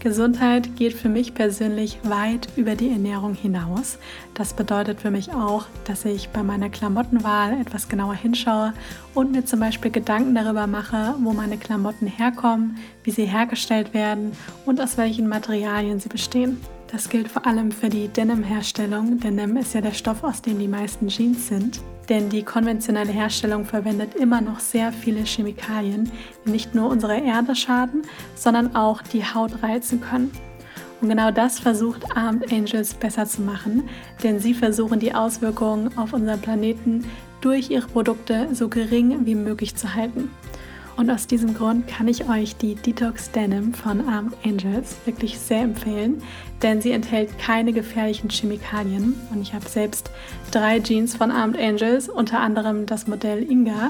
Gesundheit geht für mich persönlich weit über die Ernährung hinaus. Das bedeutet für mich auch, dass ich bei meiner Klamottenwahl etwas genauer hinschaue und mir zum Beispiel Gedanken darüber mache, wo meine Klamotten herkommen, wie sie hergestellt werden und aus welchen Materialien sie bestehen. Das gilt vor allem für die Denim-Herstellung. Denim ist ja der Stoff, aus dem die meisten Jeans sind. Denn die konventionelle Herstellung verwendet immer noch sehr viele Chemikalien, die nicht nur unsere Erde schaden, sondern auch die Haut reizen können. Und genau das versucht Armed Angels besser zu machen, denn sie versuchen die Auswirkungen auf unseren Planeten durch ihre Produkte so gering wie möglich zu halten. Und aus diesem Grund kann ich euch die Detox Denim von Armed Angels wirklich sehr empfehlen, denn sie enthält keine gefährlichen Chemikalien. Und ich habe selbst drei Jeans von Armed Angels, unter anderem das Modell Inga,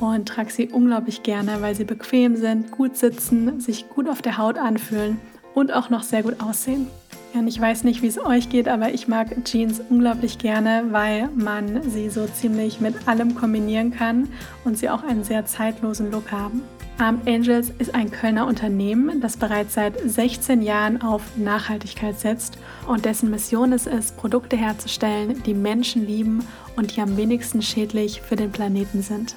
und trage sie unglaublich gerne, weil sie bequem sind, gut sitzen, sich gut auf der Haut anfühlen und auch noch sehr gut aussehen. Und ich weiß nicht, wie es euch geht, aber ich mag Jeans unglaublich gerne, weil man sie so ziemlich mit allem kombinieren kann und sie auch einen sehr zeitlosen Look haben. Armed Angels ist ein Kölner Unternehmen, das bereits seit 16 Jahren auf Nachhaltigkeit setzt und dessen Mission es ist, Produkte herzustellen, die Menschen lieben und die am wenigsten schädlich für den Planeten sind.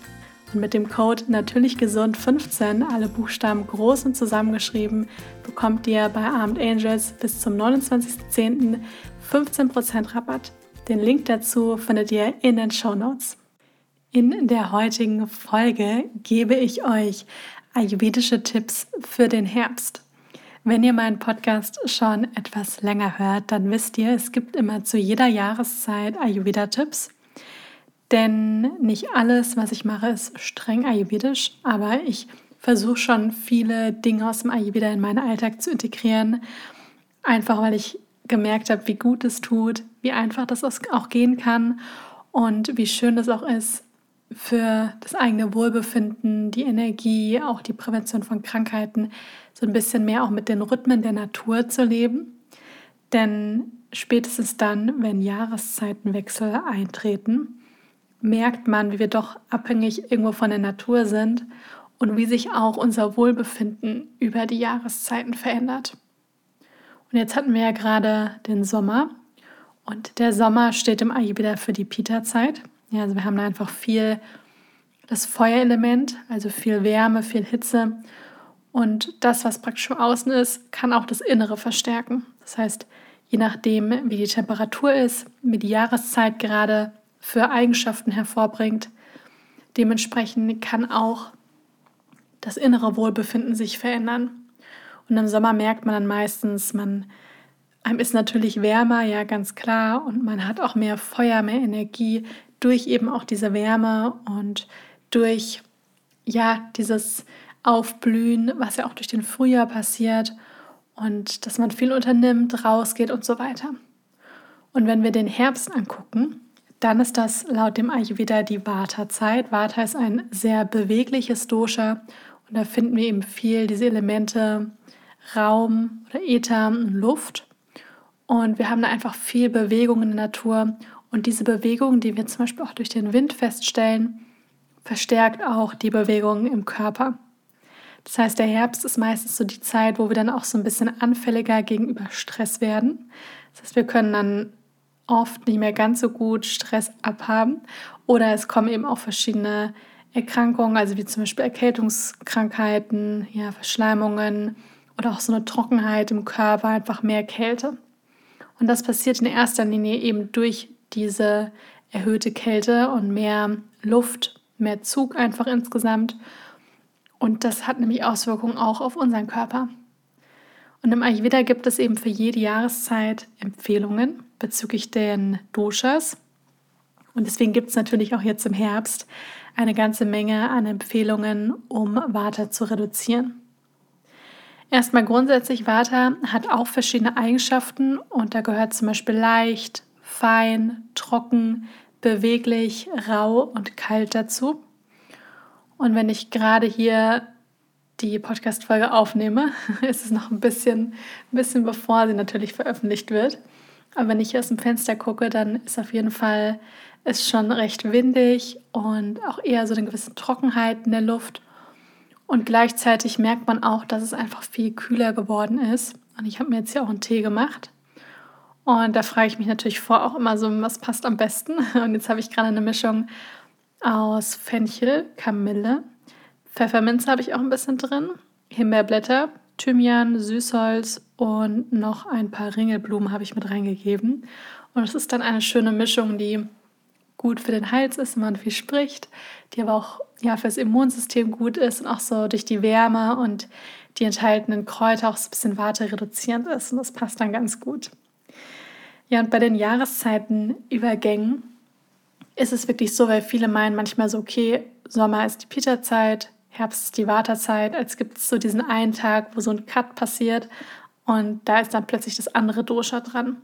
Und mit dem Code natürlich gesund 15, alle Buchstaben groß und zusammengeschrieben, bekommt ihr bei Armed Angels bis zum 29.10. 15% Rabatt. Den Link dazu findet ihr in den Show Notes. In der heutigen Folge gebe ich euch ayurvedische Tipps für den Herbst. Wenn ihr meinen Podcast schon etwas länger hört, dann wisst ihr, es gibt immer zu jeder Jahreszeit Ayurveda-Tipps. Denn nicht alles, was ich mache, ist streng ayurvedisch, aber ich versuche schon viele Dinge aus dem Ayurveda in meinen Alltag zu integrieren. Einfach weil ich gemerkt habe, wie gut es tut, wie einfach das auch gehen kann und wie schön es auch ist für das eigene Wohlbefinden, die Energie, auch die Prävention von Krankheiten, so ein bisschen mehr auch mit den Rhythmen der Natur zu leben. Denn spätestens dann, wenn Jahreszeitenwechsel eintreten, merkt man, wie wir doch abhängig irgendwo von der Natur sind und wie sich auch unser Wohlbefinden über die Jahreszeiten verändert. Und jetzt hatten wir ja gerade den Sommer und der Sommer steht im Ayurveda für die Pita-Zeit. Ja, also wir haben da einfach viel das Feuerelement, also viel Wärme, viel Hitze. Und das, was praktisch von außen ist, kann auch das Innere verstärken. Das heißt, je nachdem, wie die Temperatur ist, wie die Jahreszeit gerade für Eigenschaften hervorbringt. Dementsprechend kann auch das innere Wohlbefinden sich verändern. Und im Sommer merkt man dann meistens, man einem ist natürlich wärmer, ja ganz klar, und man hat auch mehr Feuer, mehr Energie durch eben auch diese Wärme und durch ja dieses Aufblühen, was ja auch durch den Frühjahr passiert und dass man viel unternimmt, rausgeht und so weiter. Und wenn wir den Herbst angucken, dann ist das laut dem Ayurveda die Vata-Zeit. Vata ist ein sehr bewegliches Dosha und da finden wir eben viel diese Elemente Raum oder Äther und Luft. Und wir haben da einfach viel Bewegung in der Natur. Und diese Bewegung, die wir zum Beispiel auch durch den Wind feststellen, verstärkt auch die Bewegung im Körper. Das heißt, der Herbst ist meistens so die Zeit, wo wir dann auch so ein bisschen anfälliger gegenüber Stress werden. Das heißt, wir können dann oft nicht mehr ganz so gut Stress abhaben. Oder es kommen eben auch verschiedene Erkrankungen, also wie zum Beispiel Erkältungskrankheiten, ja, Verschleimungen oder auch so eine Trockenheit im Körper, einfach mehr Kälte. Und das passiert in erster Linie eben durch diese erhöhte Kälte und mehr Luft, mehr Zug einfach insgesamt. Und das hat nämlich Auswirkungen auch auf unseren Körper. Und im Ayurveda gibt es eben für jede Jahreszeit Empfehlungen bezüglich den Doshas. Und deswegen gibt es natürlich auch jetzt im Herbst eine ganze Menge an Empfehlungen, um Vata zu reduzieren. Erstmal grundsätzlich, Vata hat auch verschiedene Eigenschaften und da gehört zum Beispiel leicht, fein, trocken, beweglich, rau und kalt dazu. Und wenn ich gerade hier die Podcast-Folge aufnehme, ist es noch ein bisschen, ein bisschen bevor sie natürlich veröffentlicht wird. Aber wenn ich hier aus dem Fenster gucke, dann ist auf jeden Fall es schon recht windig und auch eher so eine gewisse Trockenheit in der Luft. Und gleichzeitig merkt man auch, dass es einfach viel kühler geworden ist. Und ich habe mir jetzt hier auch einen Tee gemacht. Und da frage ich mich natürlich vor auch immer so, was passt am besten. Und jetzt habe ich gerade eine Mischung aus Fenchel, Kamille, Pfefferminze habe ich auch ein bisschen drin, Himbeerblätter, Thymian, Süßholz und noch ein paar Ringelblumen habe ich mit reingegeben. Und es ist dann eine schöne Mischung, die gut für den Hals ist, wenn man viel spricht, die aber auch ja, fürs Immunsystem gut ist und auch so durch die Wärme und die enthaltenen Kräuter auch so ein bisschen Warte reduzierend ist. Und das passt dann ganz gut. Ja, und bei den Jahreszeitenübergängen ist es wirklich so, weil viele meinen manchmal so, okay, Sommer ist die Peterzeit, Herbst ist die Wartezeit, als gibt es so diesen einen Tag, wo so ein Cut passiert und da ist dann plötzlich das andere Dosha dran.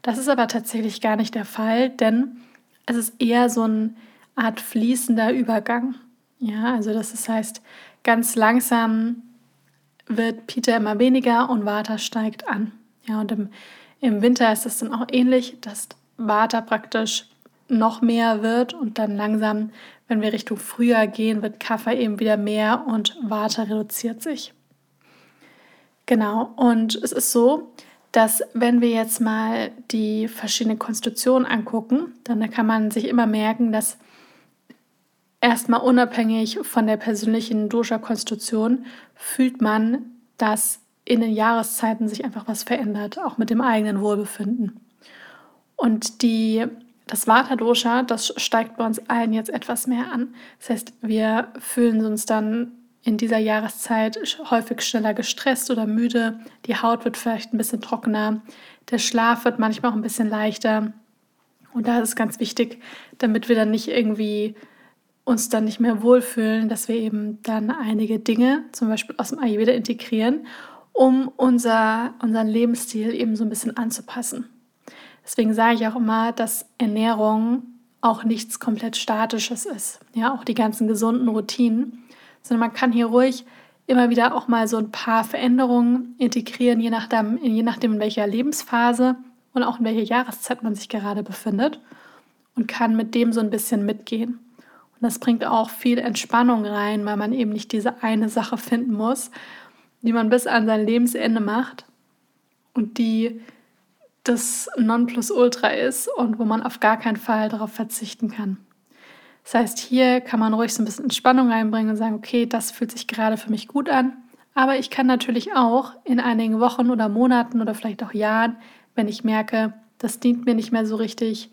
Das ist aber tatsächlich gar nicht der Fall, denn es ist eher so eine Art fließender Übergang. Ja, also das heißt, ganz langsam wird Peter immer weniger und Vata steigt an. Ja, und im, im Winter ist es dann auch ähnlich, dass Vata praktisch noch mehr wird und dann langsam, wenn wir Richtung Frühjahr gehen, wird Kaffer eben wieder mehr und Vata reduziert sich. Genau, und es ist so, dass wenn wir jetzt mal die verschiedenen Konstitutionen angucken, dann kann man sich immer merken, dass erstmal unabhängig von der persönlichen Dosha-Konstitution fühlt man, dass in den Jahreszeiten sich einfach was verändert, auch mit dem eigenen Wohlbefinden. Und die das Vata-Dosha, das steigt bei uns allen jetzt etwas mehr an. Das heißt, wir fühlen uns dann in dieser Jahreszeit häufig schneller gestresst oder müde. Die Haut wird vielleicht ein bisschen trockener. Der Schlaf wird manchmal auch ein bisschen leichter. Und da ist es ganz wichtig, damit wir dann nicht irgendwie uns dann nicht mehr wohlfühlen, dass wir eben dann einige Dinge, zum Beispiel aus dem Ayurveda, integrieren, um unser, unseren Lebensstil eben so ein bisschen anzupassen. Deswegen sage ich auch immer, dass Ernährung auch nichts komplett Statisches ist. Ja, auch die ganzen gesunden Routinen. Sondern man kann hier ruhig immer wieder auch mal so ein paar Veränderungen integrieren, je nachdem, je nachdem in welcher Lebensphase und auch in welcher Jahreszeit man sich gerade befindet und kann mit dem so ein bisschen mitgehen. Und das bringt auch viel Entspannung rein, weil man eben nicht diese eine Sache finden muss, die man bis an sein Lebensende macht und die das Nonplusultra ist und wo man auf gar keinen Fall darauf verzichten kann. Das heißt, hier kann man ruhig so ein bisschen Entspannung reinbringen und sagen, okay, das fühlt sich gerade für mich gut an. Aber ich kann natürlich auch in einigen Wochen oder Monaten oder vielleicht auch Jahren, wenn ich merke, das dient mir nicht mehr so richtig,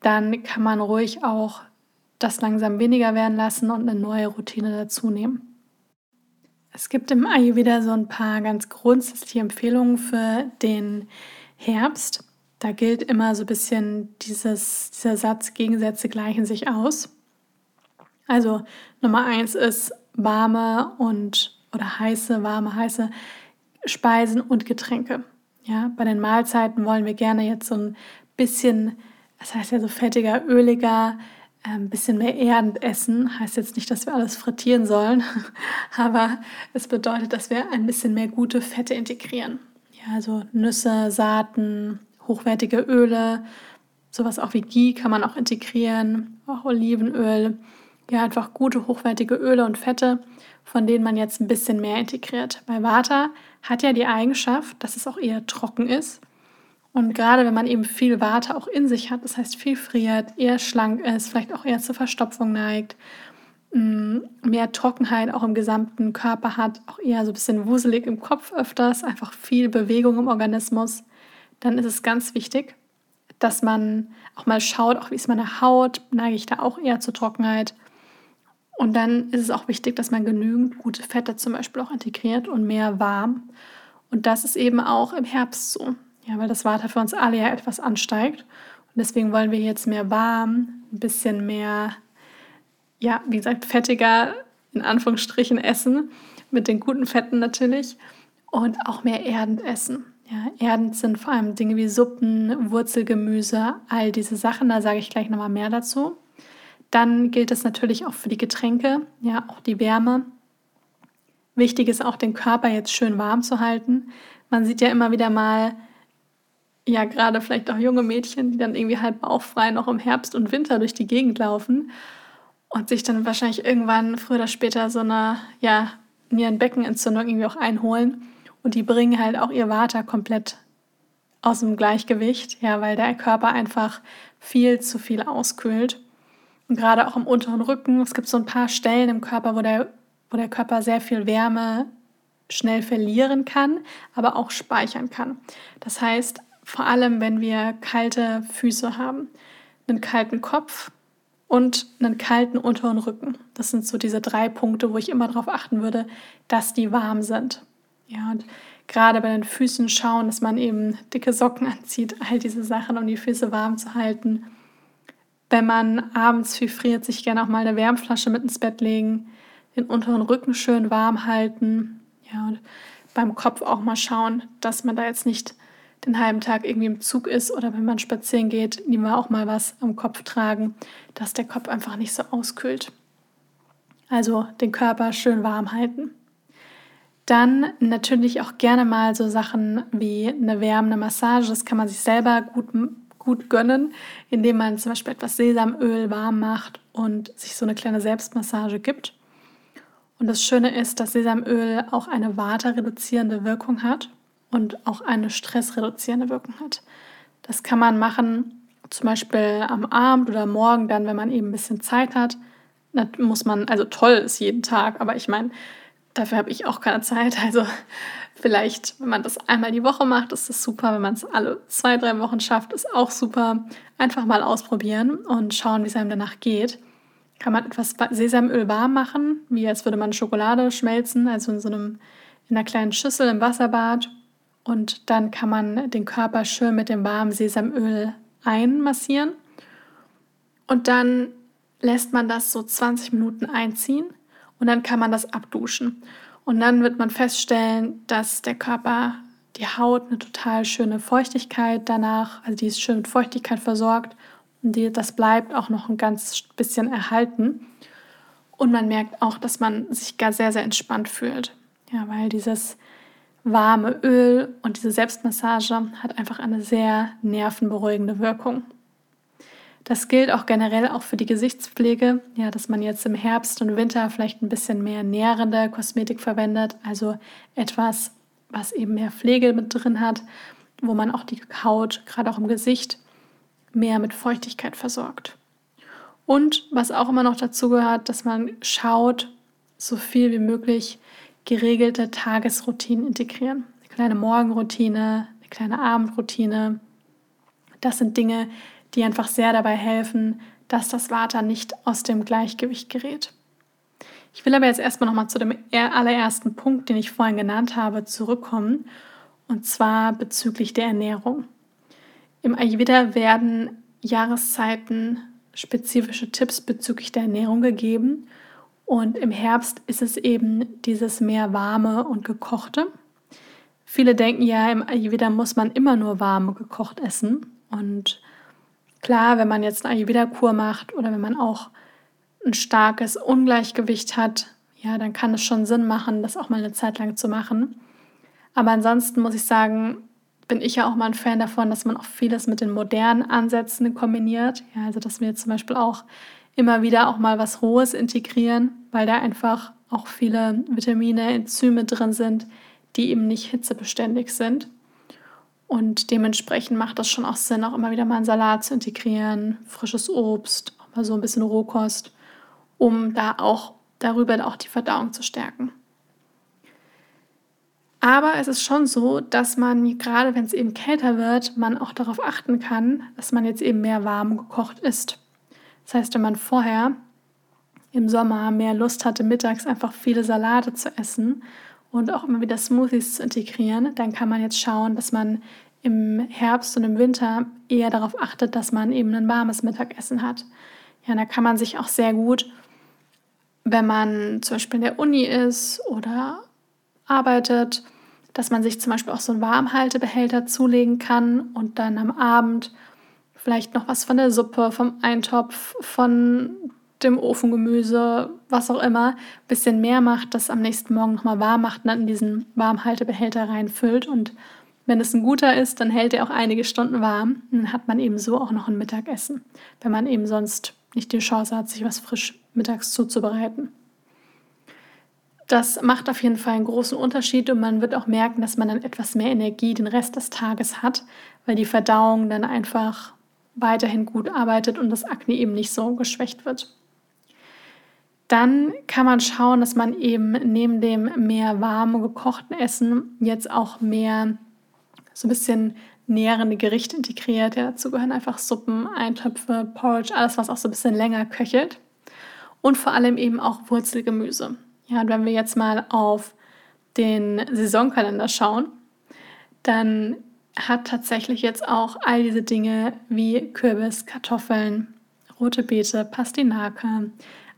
dann kann man ruhig auch das langsam weniger werden lassen und eine neue Routine dazu nehmen. Es gibt im Ayurveda so ein paar ganz grundsätzliche Empfehlungen für den Herbst. Da gilt immer so ein bisschen dieses, dieser Satz, Gegensätze gleichen sich aus. Also Nummer eins ist warme und oder heiße, warme, heiße Speisen und Getränke. Ja, bei den Mahlzeiten wollen wir gerne jetzt so ein bisschen, das heißt ja so fettiger, öliger, ein ähm, bisschen mehr erdend essen. Heißt jetzt nicht, dass wir alles frittieren sollen, aber es bedeutet, dass wir ein bisschen mehr gute Fette integrieren. Also Nüsse, Saaten, hochwertige Öle, sowas auch wie Ghee kann man auch integrieren, auch Olivenöl. Ja, einfach gute, hochwertige Öle und Fette, von denen man jetzt ein bisschen mehr integriert. Bei Vata hat ja die Eigenschaft, dass es auch eher trocken ist. Und gerade wenn man eben viel Vata auch in sich hat, das heißt viel friert, eher schlank ist, vielleicht auch eher zur Verstopfung neigt, mehr Trockenheit auch im gesamten Körper hat, auch eher so ein bisschen wuselig im Kopf öfters, einfach viel Bewegung im Organismus, dann ist es ganz wichtig, dass man auch mal schaut, auch wie ist meine Haut, neige ich da auch eher zur Trockenheit. Und dann ist es auch wichtig, dass man genügend gute Fette zum Beispiel auch integriert und mehr warm. Und das ist eben auch im Herbst so. Ja, weil das Water für uns alle ja etwas ansteigt. Und deswegen wollen wir jetzt mehr warm, ein bisschen mehr, ja, wie gesagt, fettiger in Anführungsstrichen essen, mit den guten Fetten natürlich und auch mehr erdend essen. Ja, erdend sind vor allem Dinge wie Suppen, Wurzelgemüse, all diese Sachen. Da sage ich gleich nochmal mehr dazu. Dann gilt es natürlich auch für die Getränke, ja, auch die Wärme. Wichtig ist auch, den Körper jetzt schön warm zu halten. Man sieht ja immer wieder mal, ja, gerade vielleicht auch junge Mädchen, die dann irgendwie halb bauchfrei noch im Herbst und Winter durch die Gegend laufen und sich dann wahrscheinlich irgendwann früher oder später so eine, ja, Nierenbeckenentzündung irgendwie auch einholen. Und die bringen halt auch ihr Water komplett aus dem Gleichgewicht, ja, weil der Körper einfach viel zu viel auskühlt. Und gerade auch im unteren Rücken, es gibt so ein paar Stellen im Körper, wo der, wo der Körper sehr viel Wärme schnell verlieren kann, aber auch speichern kann. Das heißt, vor allem wenn wir kalte Füße haben, einen kalten Kopf und einen kalten unteren Rücken. Das sind so diese drei Punkte, wo ich immer darauf achten würde, dass die warm sind. Ja, und gerade bei den Füßen schauen, dass man eben dicke Socken anzieht, all diese Sachen, um die Füße warm zu halten wenn man abends viel friert, sich gerne auch mal eine Wärmflasche mit ins Bett legen, den unteren Rücken schön warm halten. Ja, und beim Kopf auch mal schauen, dass man da jetzt nicht den halben Tag irgendwie im Zug ist oder wenn man spazieren geht, lieber auch mal was am Kopf tragen, dass der Kopf einfach nicht so auskühlt. Also den Körper schön warm halten. Dann natürlich auch gerne mal so Sachen wie eine wärmende Massage. Das kann man sich selber gut gut gönnen, indem man zum Beispiel etwas Sesamöl warm macht und sich so eine kleine Selbstmassage gibt. Und das Schöne ist, dass Sesamöl auch eine waterreduzierende Wirkung hat und auch eine stressreduzierende Wirkung hat. Das kann man machen, zum Beispiel am Abend oder morgen, dann, wenn man eben ein bisschen Zeit hat. Das muss man, also toll ist jeden Tag, aber ich meine, dafür habe ich auch keine Zeit. Also Vielleicht, wenn man das einmal die Woche macht, ist das super. Wenn man es alle zwei, drei Wochen schafft, ist auch super. Einfach mal ausprobieren und schauen, wie es einem danach geht. Kann man etwas Sesamöl warm machen, wie als würde man Schokolade schmelzen, also in so einem in einer kleinen Schüssel im Wasserbad. Und dann kann man den Körper schön mit dem warmen Sesamöl einmassieren. Und dann lässt man das so 20 Minuten einziehen und dann kann man das abduschen. Und dann wird man feststellen, dass der Körper, die Haut eine total schöne Feuchtigkeit danach, also die ist schön mit Feuchtigkeit versorgt und die, das bleibt auch noch ein ganz bisschen erhalten. Und man merkt auch, dass man sich gar sehr, sehr entspannt fühlt. Ja, weil dieses warme Öl und diese Selbstmassage hat einfach eine sehr nervenberuhigende Wirkung. Das gilt auch generell auch für die Gesichtspflege, ja, dass man jetzt im Herbst und Winter vielleicht ein bisschen mehr nährende Kosmetik verwendet, also etwas, was eben mehr Pflege mit drin hat, wo man auch die Haut, gerade auch im Gesicht, mehr mit Feuchtigkeit versorgt. Und was auch immer noch dazu gehört, dass man schaut, so viel wie möglich geregelte Tagesroutinen integrieren. Eine kleine Morgenroutine, eine kleine Abendroutine. Das sind Dinge, die einfach sehr dabei helfen, dass das Vata nicht aus dem Gleichgewicht gerät. Ich will aber jetzt erstmal nochmal zu dem allerersten Punkt, den ich vorhin genannt habe, zurückkommen, und zwar bezüglich der Ernährung. Im Ayurveda werden Jahreszeiten spezifische Tipps bezüglich der Ernährung gegeben und im Herbst ist es eben dieses mehr warme und gekochte. Viele denken ja, im Ayurveda muss man immer nur warm gekocht essen und Klar, wenn man jetzt eine Ayurveda-Kur macht oder wenn man auch ein starkes Ungleichgewicht hat, ja, dann kann es schon Sinn machen, das auch mal eine Zeit lang zu machen. Aber ansonsten muss ich sagen, bin ich ja auch mal ein Fan davon, dass man auch vieles mit den modernen Ansätzen kombiniert. Ja, also dass wir zum Beispiel auch immer wieder auch mal was Rohes integrieren, weil da einfach auch viele Vitamine, Enzyme drin sind, die eben nicht hitzebeständig sind. Und dementsprechend macht das schon auch Sinn, auch immer wieder mal einen Salat zu integrieren, frisches Obst, auch mal so ein bisschen Rohkost, um da auch darüber auch die Verdauung zu stärken. Aber es ist schon so, dass man gerade wenn es eben kälter wird, man auch darauf achten kann, dass man jetzt eben mehr warm gekocht isst. Das heißt, wenn man vorher im Sommer mehr Lust hatte, mittags einfach viele Salate zu essen und auch immer wieder Smoothies zu integrieren, dann kann man jetzt schauen, dass man im Herbst und im Winter eher darauf achtet, dass man eben ein warmes Mittagessen hat. Ja, da kann man sich auch sehr gut, wenn man zum Beispiel in der Uni ist oder arbeitet, dass man sich zum Beispiel auch so einen Warmhaltebehälter zulegen kann und dann am Abend vielleicht noch was von der Suppe, vom Eintopf, von dem Ofengemüse, was auch immer, ein bisschen mehr macht, das am nächsten Morgen nochmal warm macht und dann in diesen Warmhaltebehälter reinfüllt. Und wenn es ein guter ist, dann hält er auch einige Stunden warm. Dann hat man eben so auch noch ein Mittagessen, wenn man eben sonst nicht die Chance hat, sich was frisch mittags zuzubereiten. Das macht auf jeden Fall einen großen Unterschied und man wird auch merken, dass man dann etwas mehr Energie den Rest des Tages hat, weil die Verdauung dann einfach weiterhin gut arbeitet und das Akne eben nicht so geschwächt wird. Dann kann man schauen, dass man eben neben dem mehr warmen gekochten Essen jetzt auch mehr so ein bisschen nährende Gerichte integriert. Ja, dazu gehören einfach Suppen, Eintöpfe, Porridge, alles, was auch so ein bisschen länger köchelt. Und vor allem eben auch Wurzelgemüse. Ja, und wenn wir jetzt mal auf den Saisonkalender schauen, dann hat tatsächlich jetzt auch all diese Dinge wie Kürbis, Kartoffeln, rote Beete, Pastinake,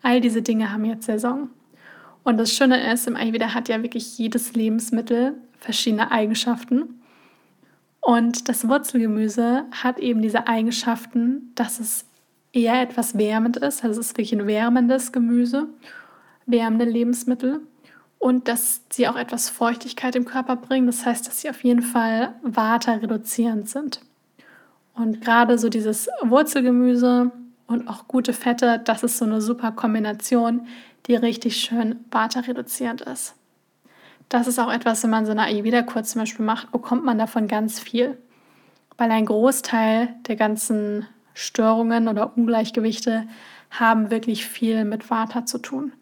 all diese Dinge haben jetzt Saison. Und das Schöne ist, im Ayurveda hat ja wirklich jedes Lebensmittel verschiedene Eigenschaften. Und das Wurzelgemüse hat eben diese Eigenschaften, dass es eher etwas wärmend ist. Also es ist wirklich ein wärmendes Gemüse, wärmende Lebensmittel. Und dass sie auch etwas Feuchtigkeit im Körper bringen. Das heißt, dass sie auf jeden Fall Vata reduzierend sind. Und gerade so dieses Wurzelgemüse und auch gute Fette, das ist so eine super Kombination, die richtig schön Vata reduzierend ist. Das ist auch etwas, wenn man so eine Ayurveda-Kur zum Beispiel macht, bekommt man davon ganz viel. Weil ein Großteil der ganzen Störungen oder Ungleichgewichte haben wirklich viel mit Vata zu tun.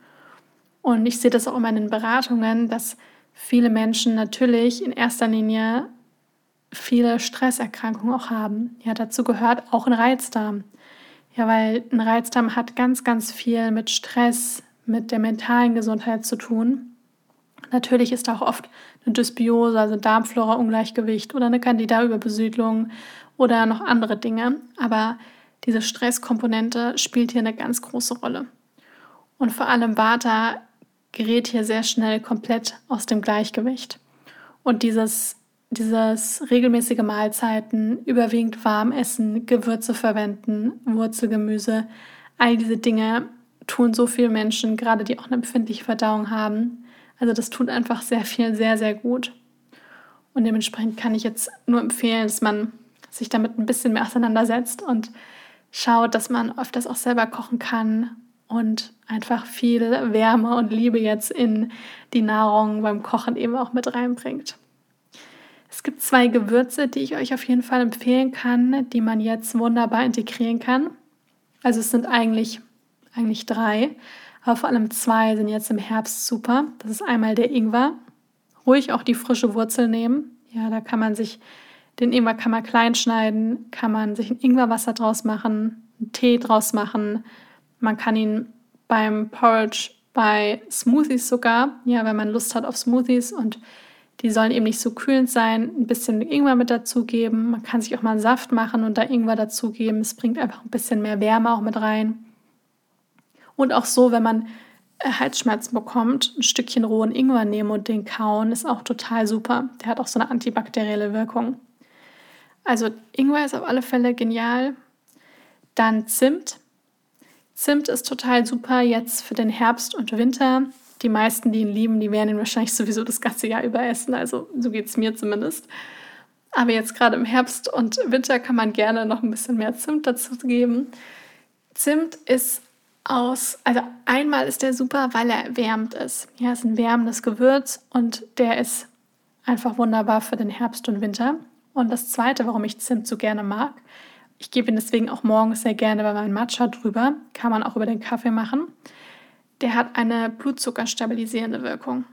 Und ich sehe das auch immer in den Beratungen, dass viele Menschen natürlich in erster Linie viele Stresserkrankungen auch haben. Ja, dazu gehört auch ein Reizdarm. Ja, weil ein Reizdarm hat ganz, ganz viel mit Stress, mit der mentalen Gesundheit zu tun. Natürlich ist auch oft eine Dysbiose, also Darmflora-Ungleichgewicht oder eine Candida-Überbesiedlung oder noch andere Dinge. Aber diese Stresskomponente spielt hier eine ganz große Rolle. Und vor allem Vata gerät hier sehr schnell komplett aus dem Gleichgewicht. Und dieses dieses regelmäßige Mahlzeiten, überwiegend warm essen, Gewürze verwenden, Wurzelgemüse, all diese Dinge tun so viele Menschen, gerade die auch eine empfindliche Verdauung haben. Also das tut einfach sehr viel, sehr, sehr gut. Und dementsprechend kann ich jetzt nur empfehlen, dass man sich damit ein bisschen mehr auseinandersetzt und schaut, dass man öfters auch selber kochen kann und einfach viel Wärme und Liebe jetzt in die Nahrung beim Kochen eben auch mit reinbringt. Es gibt zwei Gewürze, die ich euch auf jeden Fall empfehlen kann, die man jetzt wunderbar integrieren kann. Also es sind eigentlich, eigentlich drei, aber vor allem zwei sind jetzt im Herbst super. Das ist einmal der Ingwer. Ruhig auch die frische Wurzel nehmen. Ja, da kann man sich, den Ingwer kann man klein schneiden, kann man sich ein Ingwerwasser draus machen, einen Tee draus machen. Man kann ihn beim Porridge, bei Smoothies sogar, ja, wenn man Lust hat auf Smoothies und die sollen eben nicht so kühlend sein, ein bisschen Ingwer mit dazugeben. Man kann sich auch mal einen Saft machen und da Ingwer dazugeben. Es bringt einfach ein bisschen mehr Wärme auch mit rein. Und auch so, wenn man äh, Halsschmerzen bekommt, ein Stückchen rohen Ingwer nehmen und den kauen, ist auch total super. Der hat auch so eine antibakterielle Wirkung. Also Ingwer ist auf alle Fälle genial. Dann Zimt. Zimt ist total super jetzt für den Herbst und Winter die meisten, die ihn lieben, die werden ihn wahrscheinlich sowieso das ganze Jahr über essen. Also so geht es mir zumindest. Aber jetzt gerade im Herbst und Winter kann man gerne noch ein bisschen mehr Zimt dazu geben. Zimt ist aus, also einmal ist der super, weil er wärmt ist. Ja, ist ein wärmendes Gewürz und der ist einfach wunderbar für den Herbst und Winter. Und das zweite, warum ich Zimt so gerne mag, ich gebe ihn deswegen auch morgens sehr gerne bei meinem Matcha drüber, kann man auch über den Kaffee machen der hat eine blutzuckerstabilisierende Wirkung.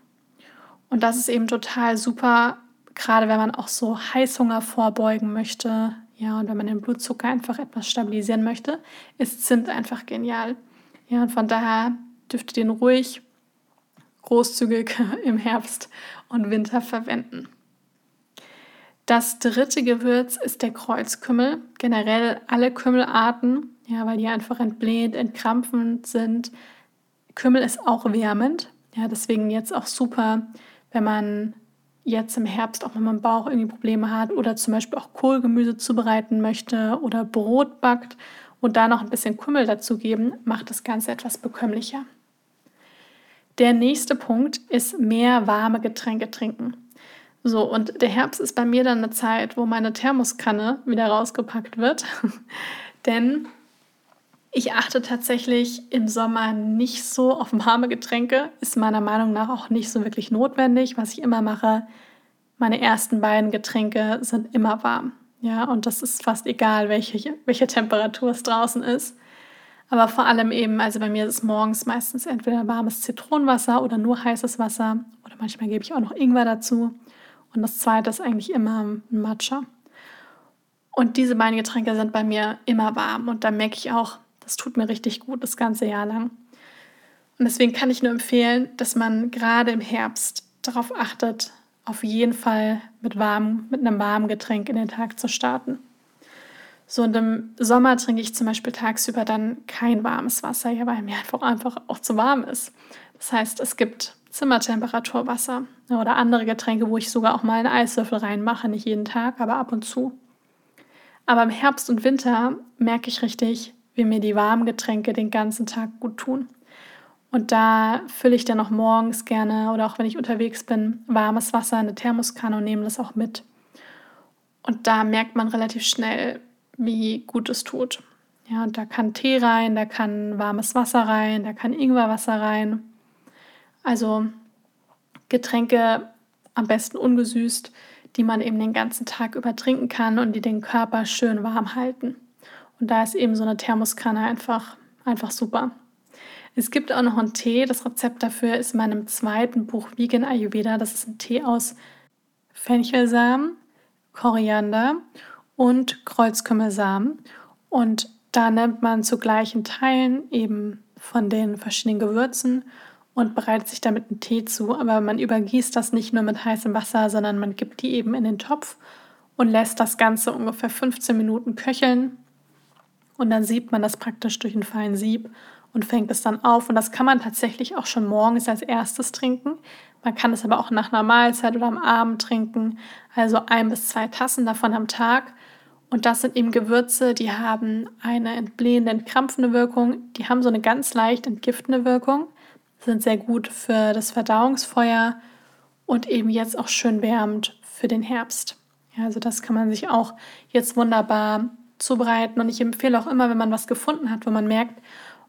Und das ist eben total super, gerade wenn man auch so Heißhunger vorbeugen möchte. Ja, und wenn man den Blutzucker einfach etwas stabilisieren möchte, ist Zimt einfach genial. Ja, und von daher dürft ihr den ruhig großzügig im Herbst und Winter verwenden. Das dritte Gewürz ist der Kreuzkümmel. Generell alle Kümmelarten, ja, weil die einfach entblähend, entkrampfend sind, Kümmel ist auch wärmend. Ja, deswegen jetzt auch super, wenn man jetzt im Herbst auch mit meinem Bauch irgendwie Probleme hat oder zum Beispiel auch Kohlgemüse zubereiten möchte oder Brot backt und da noch ein bisschen Kümmel dazu geben, macht das Ganze etwas bekömmlicher. Der nächste Punkt ist mehr warme Getränke trinken. So, und der Herbst ist bei mir dann eine Zeit, wo meine Thermoskanne wieder rausgepackt wird. Denn ich achte tatsächlich im Sommer nicht so auf warme Getränke. Ist meiner Meinung nach auch nicht so wirklich notwendig. Was ich immer mache, meine ersten beiden Getränke sind immer warm. Ja, und das ist fast egal, welche, welche Temperatur es draußen ist. Aber vor allem eben, also bei mir ist es morgens meistens entweder warmes Zitronenwasser oder nur heißes Wasser. Oder manchmal gebe ich auch noch Ingwer dazu. Und das zweite ist eigentlich immer ein Matcha. Und diese beiden Getränke sind bei mir immer warm. Und da merke ich auch, das tut mir richtig gut das ganze Jahr lang. Und deswegen kann ich nur empfehlen, dass man gerade im Herbst darauf achtet, auf jeden Fall mit, warm, mit einem warmen Getränk in den Tag zu starten. So und im Sommer trinke ich zum Beispiel tagsüber dann kein warmes Wasser, ja, weil mir einfach, einfach auch zu warm ist. Das heißt, es gibt Zimmertemperaturwasser oder andere Getränke, wo ich sogar auch mal einen Eiswürfel reinmache, nicht jeden Tag, aber ab und zu. Aber im Herbst und Winter merke ich richtig, wie mir die warmen Getränke den ganzen Tag gut tun. Und da fülle ich dann auch morgens gerne oder auch wenn ich unterwegs bin, warmes Wasser in eine Thermoskanne und nehme das auch mit. Und da merkt man relativ schnell, wie gut es tut. Ja, und da kann Tee rein, da kann warmes Wasser rein, da kann Ingwerwasser rein. Also Getränke am besten ungesüßt, die man eben den ganzen Tag über trinken kann und die den Körper schön warm halten. Und da ist eben so eine Thermoskanne einfach, einfach super. Es gibt auch noch einen Tee. Das Rezept dafür ist in meinem zweiten Buch Vegan Ayurveda. Das ist ein Tee aus Fenchelsamen, Koriander und Kreuzkümmelsamen. Und da nimmt man zu gleichen Teilen eben von den verschiedenen Gewürzen und bereitet sich damit einen Tee zu. Aber man übergießt das nicht nur mit heißem Wasser, sondern man gibt die eben in den Topf und lässt das Ganze ungefähr 15 Minuten köcheln. Und dann siebt man das praktisch durch einen feinen Sieb und fängt es dann auf. Und das kann man tatsächlich auch schon morgens als erstes trinken. Man kann es aber auch nach einer Mahlzeit oder am Abend trinken. Also ein bis zwei Tassen davon am Tag. Und das sind eben Gewürze, die haben eine entblähende, entkrampfende Wirkung. Die haben so eine ganz leicht entgiftende Wirkung sind sehr gut für das Verdauungsfeuer und eben jetzt auch schön wärmend für den Herbst. Ja, also das kann man sich auch jetzt wunderbar zubereiten und ich empfehle auch immer, wenn man was gefunden hat, wo man merkt,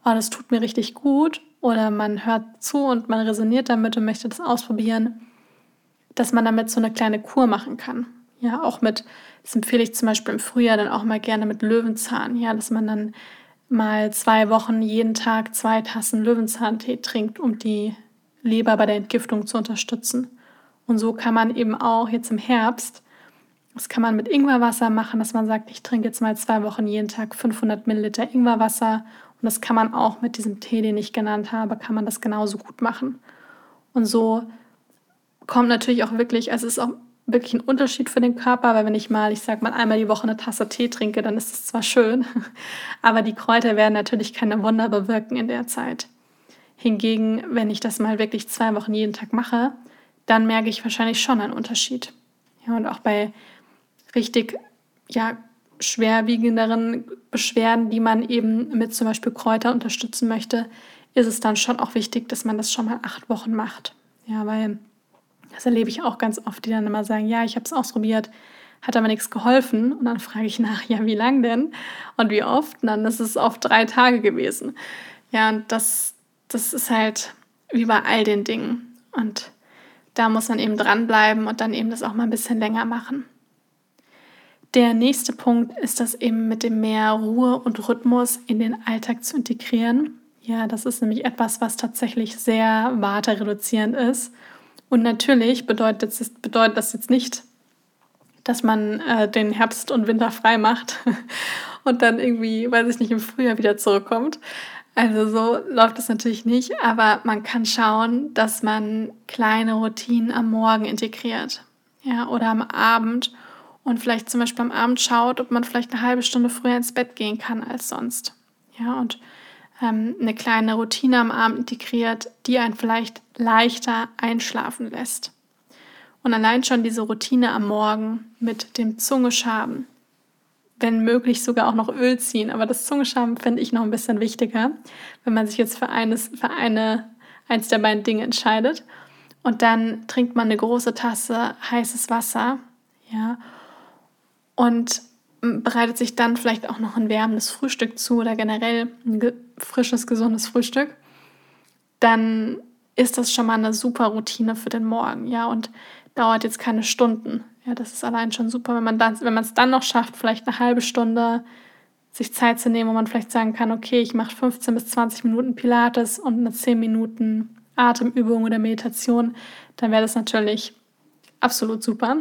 oh, das tut mir richtig gut oder man hört zu und man resoniert damit und möchte das ausprobieren, dass man damit so eine kleine Kur machen kann. Ja, auch mit, das empfehle ich zum Beispiel im Frühjahr dann auch mal gerne mit Löwenzahn, ja, dass man dann mal zwei Wochen jeden Tag zwei Tassen Löwenzahntee trinkt, um die Leber bei der Entgiftung zu unterstützen. Und so kann man eben auch jetzt im Herbst, das kann man mit Ingwerwasser machen, dass man sagt, ich trinke jetzt mal zwei Wochen jeden Tag 500 Milliliter Ingwerwasser. Und das kann man auch mit diesem Tee, den ich genannt habe, kann man das genauso gut machen. Und so kommt natürlich auch wirklich, also es ist auch wirklich ein Unterschied für den Körper, weil wenn ich mal, ich sag mal, einmal die Woche eine Tasse Tee trinke, dann ist es zwar schön, aber die Kräuter werden natürlich keine Wunder bewirken in der Zeit. Hingegen, wenn ich das mal wirklich zwei Wochen jeden Tag mache, dann merke ich wahrscheinlich schon einen Unterschied. Ja, und auch bei richtig, ja, schwerwiegenderen Beschwerden, die man eben mit zum Beispiel Kräutern unterstützen möchte, ist es dann schon auch wichtig, dass man das schon mal acht Wochen macht. Ja, weil das erlebe ich auch ganz oft, die dann immer sagen, ja, ich habe es ausprobiert, hat aber nichts geholfen. Und dann frage ich nach, ja, wie lang denn? Und wie oft? Und dann ist es oft drei Tage gewesen. Ja, und das, das ist halt wie bei all den Dingen. Und da muss man eben dranbleiben und dann eben das auch mal ein bisschen länger machen. Der nächste Punkt ist das eben mit dem mehr Ruhe und Rhythmus in den Alltag zu integrieren. Ja, das ist nämlich etwas, was tatsächlich sehr wartereduzierend ist und natürlich bedeutet, das, bedeutet das jetzt nicht, dass man äh, den Herbst und Winter frei macht und dann irgendwie, weiß ich nicht, im Frühjahr wieder zurückkommt. Also so läuft es natürlich nicht, aber man kann schauen, dass man kleine Routinen am Morgen integriert. Ja, oder am Abend und vielleicht zum Beispiel am Abend schaut, ob man vielleicht eine halbe Stunde früher ins Bett gehen kann als sonst. Ja, und ähm, eine kleine Routine am Abend integriert, die einen vielleicht leichter einschlafen lässt. Und allein schon diese Routine am Morgen mit dem Zungeschaben, wenn möglich sogar auch noch Öl ziehen. Aber das Zungeschaben finde ich noch ein bisschen wichtiger, wenn man sich jetzt für eines, für eine, eins der beiden Dinge entscheidet. Und dann trinkt man eine große Tasse heißes Wasser, ja, und bereitet sich dann vielleicht auch noch ein wärmendes Frühstück zu oder generell ein frisches, gesundes Frühstück. Dann ist das schon mal eine super Routine für den Morgen, ja, und dauert jetzt keine Stunden. Ja, das ist allein schon super, wenn man dann, wenn man es dann noch schafft, vielleicht eine halbe Stunde sich Zeit zu nehmen, wo man vielleicht sagen kann, okay, ich mache 15 bis 20 Minuten Pilates und eine 10 Minuten Atemübung oder Meditation, dann wäre das natürlich absolut super.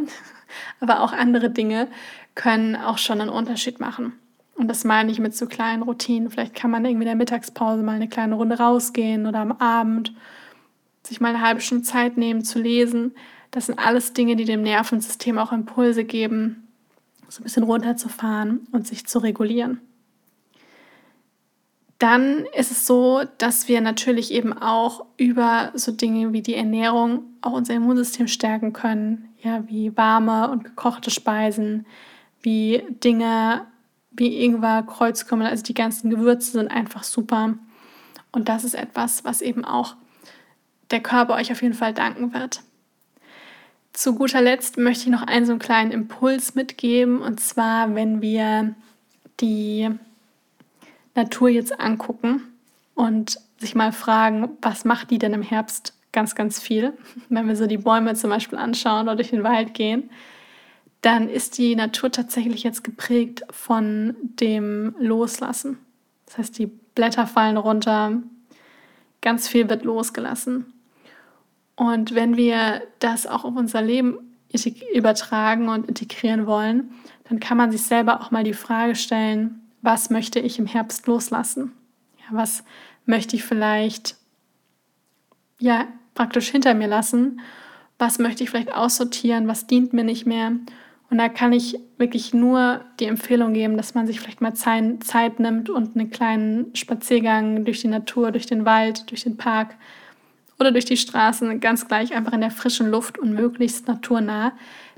Aber auch andere Dinge können auch schon einen Unterschied machen. Und das meine ich mit so kleinen Routinen. Vielleicht kann man irgendwie in der Mittagspause mal eine kleine Runde rausgehen oder am Abend sich mal eine halbe Stunde Zeit nehmen zu lesen. Das sind alles Dinge, die dem Nervensystem auch Impulse geben, so ein bisschen runterzufahren und sich zu regulieren. Dann ist es so, dass wir natürlich eben auch über so Dinge wie die Ernährung auch unser Immunsystem stärken können, ja, wie warme und gekochte Speisen, wie Dinge wie Ingwer, Kreuzkümmel, also die ganzen Gewürze sind einfach super. Und das ist etwas, was eben auch der Körper euch auf jeden Fall danken wird. Zu guter Letzt möchte ich noch einen so einen kleinen Impuls mitgeben. Und zwar, wenn wir die Natur jetzt angucken und sich mal fragen, was macht die denn im Herbst ganz, ganz viel. Wenn wir so die Bäume zum Beispiel anschauen oder durch den Wald gehen, dann ist die Natur tatsächlich jetzt geprägt von dem Loslassen. Das heißt, die Blätter fallen runter, ganz viel wird losgelassen. Und wenn wir das auch auf unser Leben übertragen und integrieren wollen, dann kann man sich selber auch mal die Frage stellen, was möchte ich im Herbst loslassen? Ja, was möchte ich vielleicht ja, praktisch hinter mir lassen? Was möchte ich vielleicht aussortieren? Was dient mir nicht mehr? Und da kann ich wirklich nur die Empfehlung geben, dass man sich vielleicht mal Zeit nimmt und einen kleinen Spaziergang durch die Natur, durch den Wald, durch den Park oder durch die Straßen, ganz gleich einfach in der frischen Luft und möglichst naturnah,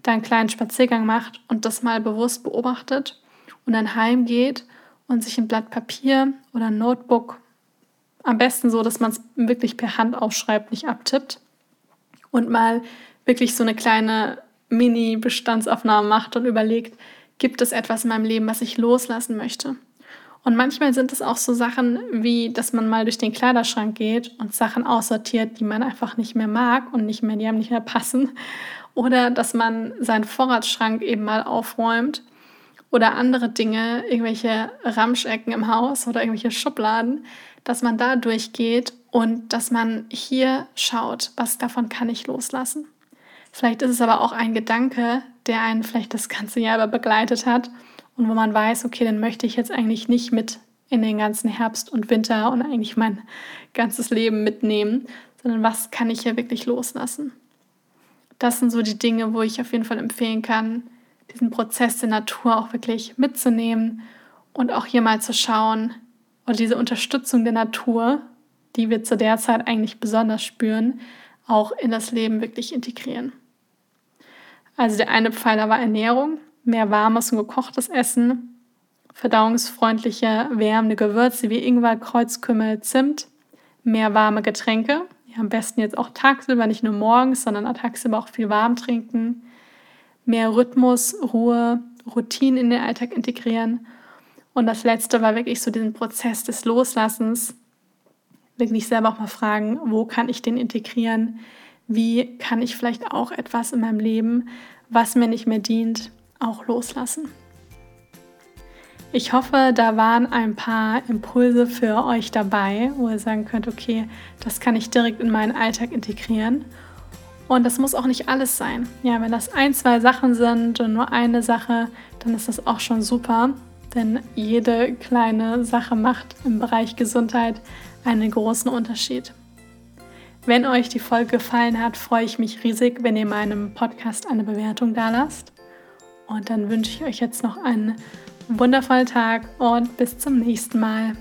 da einen kleinen Spaziergang macht und das mal bewusst beobachtet und dann heimgeht und sich ein Blatt Papier oder ein Notebook, am besten so, dass man es wirklich per Hand aufschreibt, nicht abtippt und mal wirklich so eine kleine Mini-Bestandsaufnahme macht und überlegt, gibt es etwas in meinem Leben, was ich loslassen möchte? Und manchmal sind es auch so Sachen wie, dass man mal durch den Kleiderschrank geht und Sachen aussortiert, die man einfach nicht mehr mag und nicht mehr, die einem nicht mehr passen. Oder dass man seinen Vorratsschrank eben mal aufräumt oder andere Dinge, irgendwelche Ramschecken im Haus oder irgendwelche Schubladen, dass man da durchgeht und dass man hier schaut, was davon kann ich loslassen. Vielleicht ist es aber auch ein Gedanke, der einen vielleicht das ganze Jahr über begleitet hat und wo man weiß, okay, den möchte ich jetzt eigentlich nicht mit in den ganzen Herbst und Winter und eigentlich mein ganzes Leben mitnehmen, sondern was kann ich hier wirklich loslassen? Das sind so die Dinge, wo ich auf jeden Fall empfehlen kann, diesen Prozess der Natur auch wirklich mitzunehmen und auch hier mal zu schauen oder diese Unterstützung der Natur, die wir zu der Zeit eigentlich besonders spüren, auch in das Leben wirklich integrieren. Also der eine Pfeiler war Ernährung, mehr warmes und gekochtes Essen, verdauungsfreundliche, wärmende Gewürze wie Ingwer, Kreuzkümmel, Zimt, mehr warme Getränke, ja, am besten jetzt auch tagsüber, nicht nur morgens, sondern tagsüber auch viel warm trinken, mehr Rhythmus, Ruhe, Routinen in den Alltag integrieren. Und das letzte war wirklich so diesen Prozess des Loslassens, wirklich selber auch mal fragen, wo kann ich den integrieren? Wie kann ich vielleicht auch etwas in meinem Leben, was mir nicht mehr dient, auch loslassen? Ich hoffe, da waren ein paar Impulse für euch dabei, wo ihr sagen könnt, okay, das kann ich direkt in meinen Alltag integrieren. Und das muss auch nicht alles sein. Ja, wenn das ein, zwei Sachen sind und nur eine Sache, dann ist das auch schon super. Denn jede kleine Sache macht im Bereich Gesundheit einen großen Unterschied. Wenn euch die Folge gefallen hat, freue ich mich riesig, wenn ihr meinem Podcast eine Bewertung da lasst. Und dann wünsche ich euch jetzt noch einen wundervollen Tag und bis zum nächsten Mal.